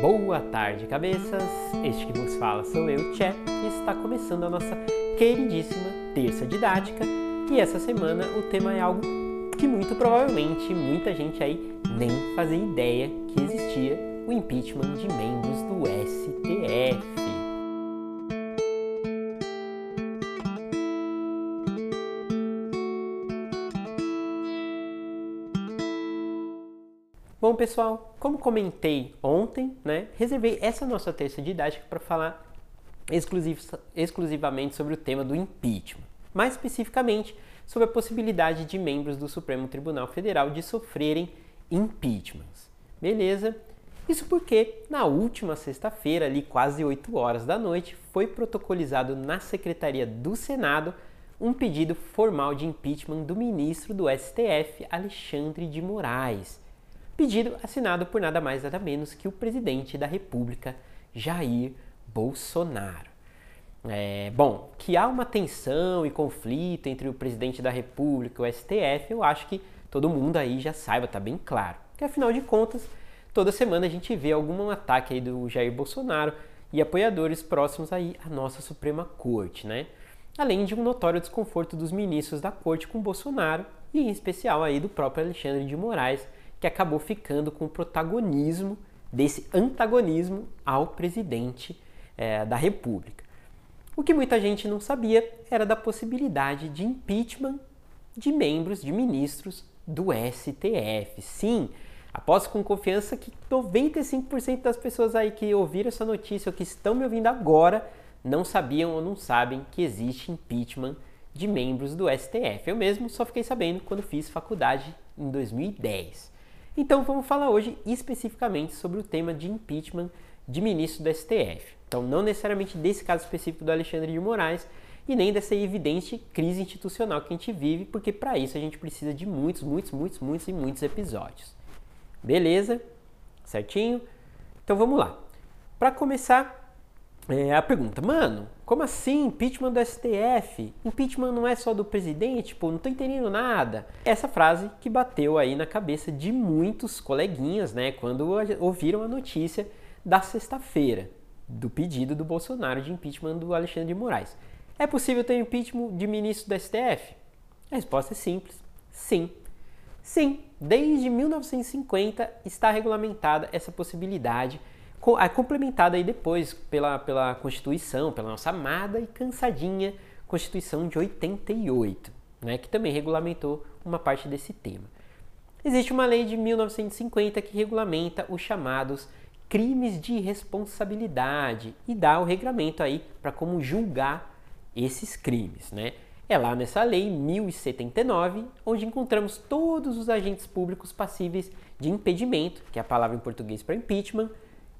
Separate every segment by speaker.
Speaker 1: Boa tarde, cabeças! Este que vos fala sou eu, Tché, e está começando a nossa queridíssima terça didática. E essa semana o tema é algo que muito provavelmente muita gente aí nem fazia ideia que existia: o impeachment de membros do STF. Bom, pessoal, como comentei ontem, né, reservei essa nossa terça didática para falar exclusiv exclusivamente sobre o tema do impeachment. Mais especificamente, sobre a possibilidade de membros do Supremo Tribunal Federal de sofrerem impeachments. Beleza? Isso porque na última sexta-feira, ali quase 8 horas da noite, foi protocolizado na Secretaria do Senado um pedido formal de impeachment do ministro do STF, Alexandre de Moraes pedido assinado por nada mais nada menos que o presidente da República, Jair Bolsonaro. É, bom, que há uma tensão e conflito entre o presidente da República e o STF, eu acho que todo mundo aí já saiba, está bem claro. Que afinal de contas, toda semana a gente vê algum ataque aí do Jair Bolsonaro e apoiadores próximos aí à nossa Suprema Corte, né? Além de um notório desconforto dos ministros da corte com Bolsonaro e em especial aí do próprio Alexandre de Moraes, que acabou ficando com o protagonismo desse antagonismo ao presidente é, da República. O que muita gente não sabia era da possibilidade de impeachment de membros, de ministros do STF. Sim, aposto com confiança que 95% das pessoas aí que ouviram essa notícia ou que estão me ouvindo agora não sabiam ou não sabem que existe impeachment de membros do STF. Eu mesmo só fiquei sabendo quando fiz faculdade em 2010. Então vamos falar hoje especificamente sobre o tema de impeachment de ministro do STF. Então não necessariamente desse caso específico do Alexandre de Moraes e nem dessa evidente crise institucional que a gente vive, porque para isso a gente precisa de muitos, muitos, muitos, muitos e muitos episódios. Beleza? Certinho? Então vamos lá. Para começar, é, a pergunta, mano, como assim impeachment do STF? Impeachment não é só do presidente? Pô, não tô entendendo nada. Essa frase que bateu aí na cabeça de muitos coleguinhas, né, quando ouviram a notícia da sexta-feira do pedido do Bolsonaro de impeachment do Alexandre de Moraes. É possível ter impeachment de ministro do STF? A resposta é simples: sim. Sim, desde 1950 está regulamentada essa possibilidade complementada aí depois pela, pela Constituição, pela nossa amada e cansadinha Constituição de 88, né, que também regulamentou uma parte desse tema. Existe uma lei de 1950 que regulamenta os chamados crimes de responsabilidade e dá o regramento aí para como julgar esses crimes, né? É lá nessa lei 1079 onde encontramos todos os agentes públicos passíveis de impedimento, que é a palavra em português para impeachment,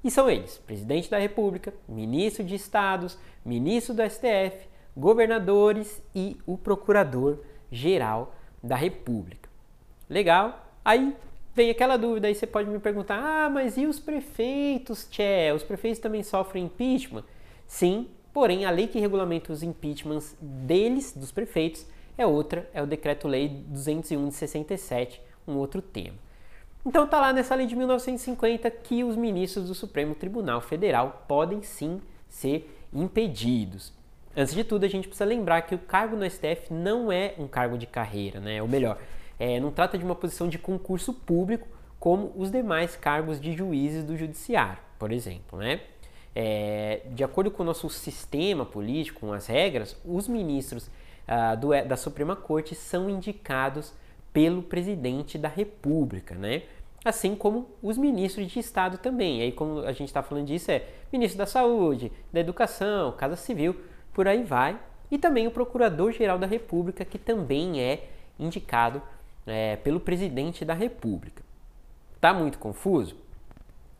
Speaker 1: e são eles: presidente da República, ministro de Estados, ministro do STF, governadores e o procurador-geral da República. Legal? Aí vem aquela dúvida, aí você pode me perguntar: ah, mas e os prefeitos, Tchê? Os prefeitos também sofrem impeachment? Sim, porém a lei que regulamenta os impeachments deles, dos prefeitos, é outra, é o Decreto-Lei 201 de 67, um outro tema. Então está lá nessa lei de 1950 que os ministros do Supremo Tribunal Federal podem sim ser impedidos. Antes de tudo, a gente precisa lembrar que o cargo no STF não é um cargo de carreira, né? Ou melhor, é, não trata de uma posição de concurso público como os demais cargos de juízes do judiciário, por exemplo, né? É, de acordo com o nosso sistema político, com as regras, os ministros ah, do, da Suprema Corte são indicados pelo presidente da República, né? Assim como os ministros de Estado também. Aí, como a gente está falando disso, é ministro da Saúde, da Educação, Casa Civil, por aí vai. E também o Procurador-Geral da República, que também é indicado é, pelo presidente da República. Tá muito confuso?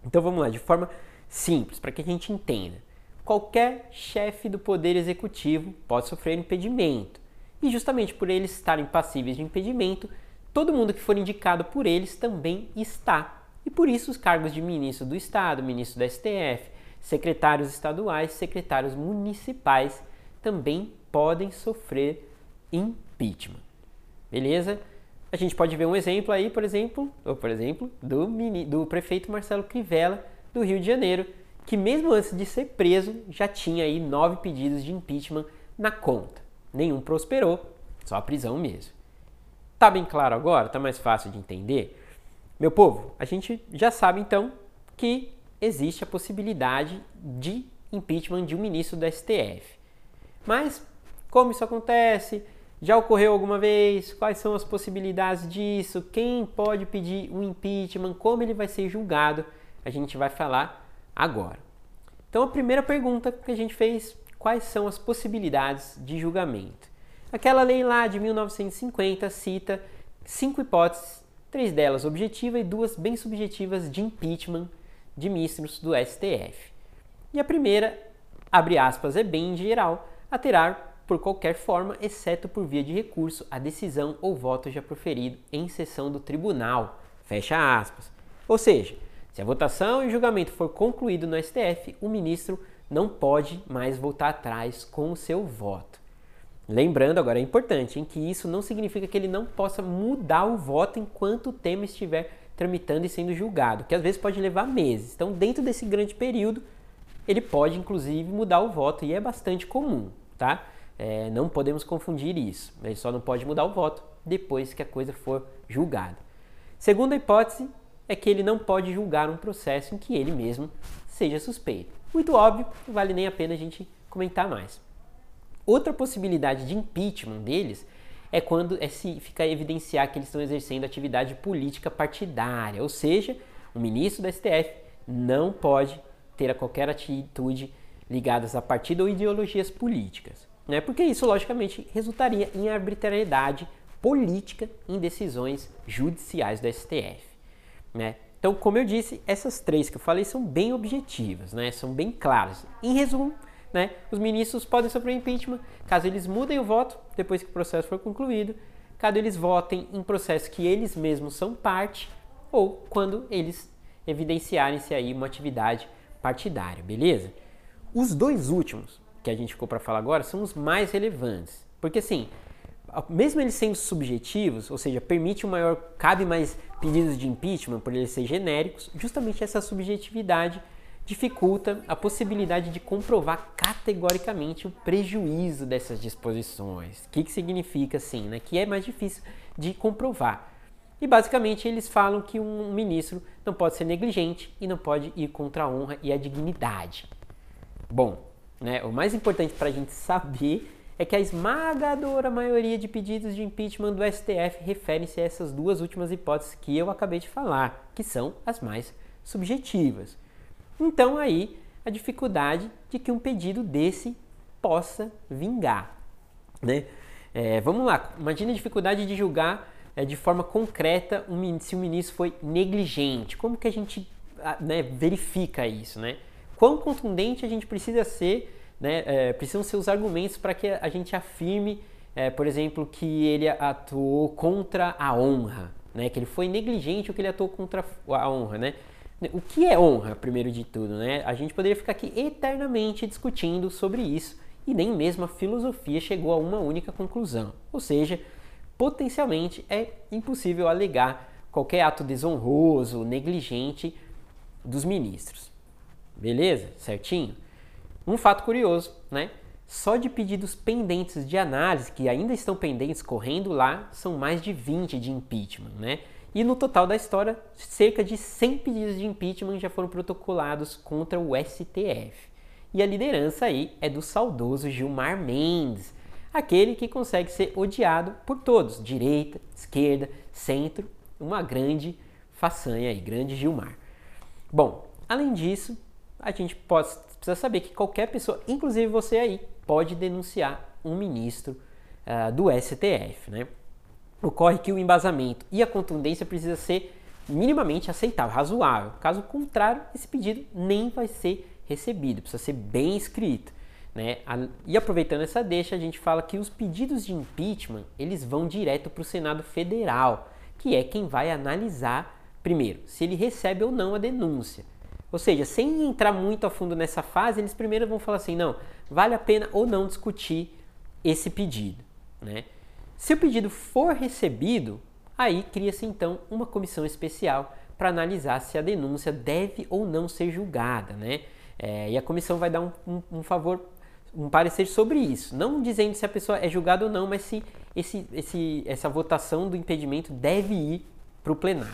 Speaker 1: Então vamos lá, de forma simples, para que a gente entenda. Qualquer chefe do Poder Executivo pode sofrer impedimento. E justamente por eles estarem passíveis de impedimento, todo mundo que for indicado por eles também está. E por isso os cargos de ministro do Estado, ministro do STF, secretários estaduais, secretários municipais também podem sofrer impeachment. Beleza? A gente pode ver um exemplo aí, por exemplo, ou por exemplo, do, do prefeito Marcelo Crivella do Rio de Janeiro, que mesmo antes de ser preso já tinha aí nove pedidos de impeachment na conta. Nenhum prosperou, só a prisão mesmo. Tá bem claro agora? Tá mais fácil de entender? Meu povo, a gente já sabe então que existe a possibilidade de impeachment de um ministro do STF. Mas como isso acontece? Já ocorreu alguma vez? Quais são as possibilidades disso? Quem pode pedir um impeachment? Como ele vai ser julgado? A gente vai falar agora. Então, a primeira pergunta que a gente fez: quais são as possibilidades de julgamento? Aquela lei lá de 1950 cita cinco hipóteses, três delas objetivas e duas bem subjetivas de impeachment de ministros do STF. E a primeira, abre aspas, é bem geral, alterar por qualquer forma, exceto por via de recurso, a decisão ou voto já proferido em sessão do tribunal. Fecha aspas. Ou seja, se a votação e o julgamento for concluído no STF, o ministro não pode mais voltar atrás com o seu voto. Lembrando, agora é importante, em que isso não significa que ele não possa mudar o voto enquanto o tema estiver tramitando e sendo julgado, que às vezes pode levar meses. Então, dentro desse grande período, ele pode inclusive mudar o voto e é bastante comum, tá? É, não podemos confundir isso. Ele só não pode mudar o voto depois que a coisa for julgada. Segunda hipótese é que ele não pode julgar um processo em que ele mesmo seja suspeito. Muito óbvio, não vale nem a pena a gente comentar mais. Outra possibilidade de impeachment deles é quando é se fica evidenciar que eles estão exercendo atividade política partidária, ou seja, o ministro do STF não pode ter qualquer atitude ligadas a partido ou ideologias políticas né? porque isso, logicamente, resultaria em arbitrariedade política em decisões judiciais do STF. Né? Então, como eu disse, essas três que eu falei são bem objetivas, né? são bem claras. Em resumo, né, os ministros podem sofrer impeachment caso eles mudem o voto depois que o processo for concluído, caso eles votem em processo que eles mesmos são parte ou quando eles evidenciarem-se aí uma atividade partidária, beleza? Os dois últimos, que a gente ficou para falar agora são os mais relevantes. Porque assim, mesmo eles sendo subjetivos, ou seja, permite um maior, cabe mais pedidos de impeachment por eles serem genéricos, justamente essa subjetividade dificulta a possibilidade de comprovar categoricamente o prejuízo dessas disposições. O que, que significa assim, né? Que é mais difícil de comprovar. E basicamente eles falam que um ministro não pode ser negligente e não pode ir contra a honra e a dignidade. Bom, né? O mais importante para a gente saber é que a esmagadora maioria de pedidos de impeachment do STF referem-se a essas duas últimas hipóteses que eu acabei de falar, que são as mais subjetivas. Então aí a dificuldade de que um pedido desse possa vingar. Né? É, vamos lá, imagine a dificuldade de julgar é, de forma concreta um, se o ministro foi negligente. Como que a gente né, verifica isso? Né? quão contundente a gente precisa ser, né, é, precisam ser os argumentos para que a gente afirme, é, por exemplo, que ele atuou contra a honra, né, que ele foi negligente ou que ele atuou contra a honra, né? O que é honra, primeiro de tudo, né? A gente poderia ficar aqui eternamente discutindo sobre isso e nem mesmo a filosofia chegou a uma única conclusão. Ou seja, potencialmente é impossível alegar qualquer ato desonroso, negligente dos ministros. Beleza? Certinho? Um fato curioso, né? Só de pedidos pendentes de análise, que ainda estão pendentes correndo lá, são mais de 20 de impeachment, né? E no total da história, cerca de 100 pedidos de impeachment já foram protocolados contra o STF. E a liderança aí é do saudoso Gilmar Mendes, aquele que consegue ser odiado por todos, direita, esquerda, centro, uma grande façanha aí, grande Gilmar. Bom, além disso, a gente pode, precisa saber que qualquer pessoa, inclusive você aí, pode denunciar um ministro uh, do STF. Né? Ocorre que o embasamento e a contundência precisa ser minimamente aceitável, razoável. Caso contrário, esse pedido nem vai ser recebido, precisa ser bem escrito. Né? E aproveitando essa deixa, a gente fala que os pedidos de impeachment eles vão direto para o Senado Federal, que é quem vai analisar primeiro se ele recebe ou não a denúncia. Ou seja, sem entrar muito a fundo nessa fase, eles primeiro vão falar assim: não, vale a pena ou não discutir esse pedido. Né? Se o pedido for recebido, aí cria-se então uma comissão especial para analisar se a denúncia deve ou não ser julgada, né? É, e a comissão vai dar um, um, um, favor, um parecer sobre isso, não dizendo se a pessoa é julgada ou não, mas se esse, esse, essa votação do impedimento deve ir para o plenário.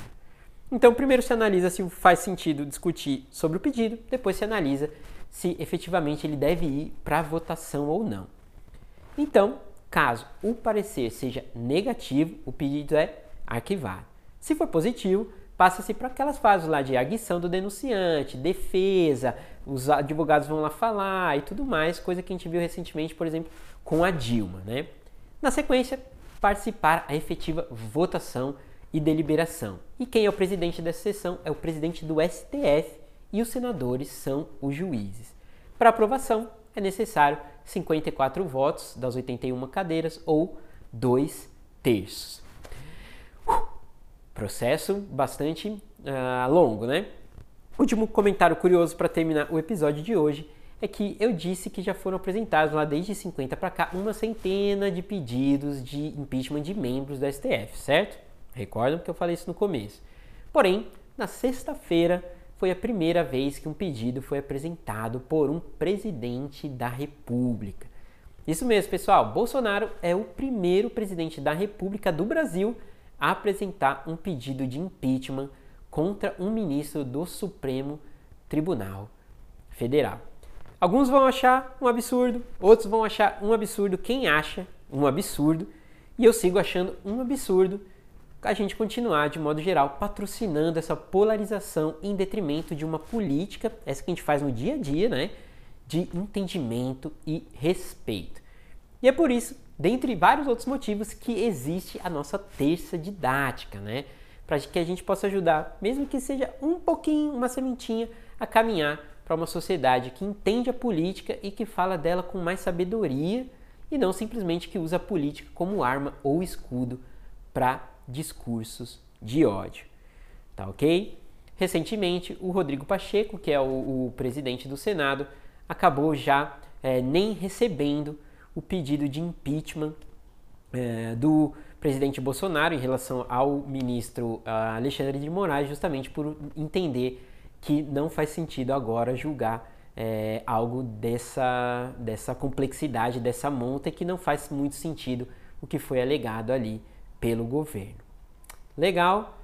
Speaker 1: Então, primeiro se analisa se faz sentido discutir sobre o pedido, depois se analisa se efetivamente ele deve ir para votação ou não. Então, caso o parecer seja negativo, o pedido é arquivado. Se for positivo, passa-se para aquelas fases lá de arguição do denunciante, defesa, os advogados vão lá falar e tudo mais, coisa que a gente viu recentemente, por exemplo, com a Dilma, né? Na sequência, participar a efetiva votação e deliberação. E quem é o presidente dessa sessão é o presidente do STF e os senadores são os juízes. Para aprovação, é necessário 54 votos das 81 cadeiras ou dois terços. Uh, processo bastante uh, longo, né? Último comentário curioso para terminar o episódio de hoje é que eu disse que já foram apresentados lá desde 50 para cá uma centena de pedidos de impeachment de membros do STF, certo? Recordam que eu falei isso no começo. Porém, na sexta-feira foi a primeira vez que um pedido foi apresentado por um presidente da República. Isso mesmo, pessoal. Bolsonaro é o primeiro presidente da República do Brasil a apresentar um pedido de impeachment contra um ministro do Supremo Tribunal Federal. Alguns vão achar um absurdo, outros vão achar um absurdo quem acha um absurdo, e eu sigo achando um absurdo a gente continuar, de modo geral, patrocinando essa polarização em detrimento de uma política, essa que a gente faz no dia a dia, né? De entendimento e respeito. E é por isso, dentre vários outros motivos, que existe a nossa terça didática, né? Para que a gente possa ajudar, mesmo que seja um pouquinho, uma sementinha, a caminhar para uma sociedade que entende a política e que fala dela com mais sabedoria e não simplesmente que usa a política como arma ou escudo para discursos de ódio. Tá ok? Recentemente, o Rodrigo Pacheco, que é o, o presidente do Senado, acabou já é, nem recebendo o pedido de impeachment é, do presidente Bolsonaro em relação ao ministro Alexandre de Moraes, justamente por entender que não faz sentido agora julgar é, algo dessa, dessa complexidade, dessa monta, que não faz muito sentido o que foi alegado ali pelo governo. Legal?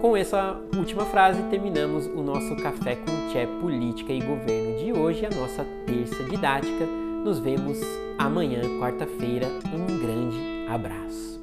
Speaker 1: Com essa última frase, terminamos o nosso Café com Tché Política e Governo de hoje, a nossa terça didática. Nos vemos amanhã, quarta-feira. Um grande abraço.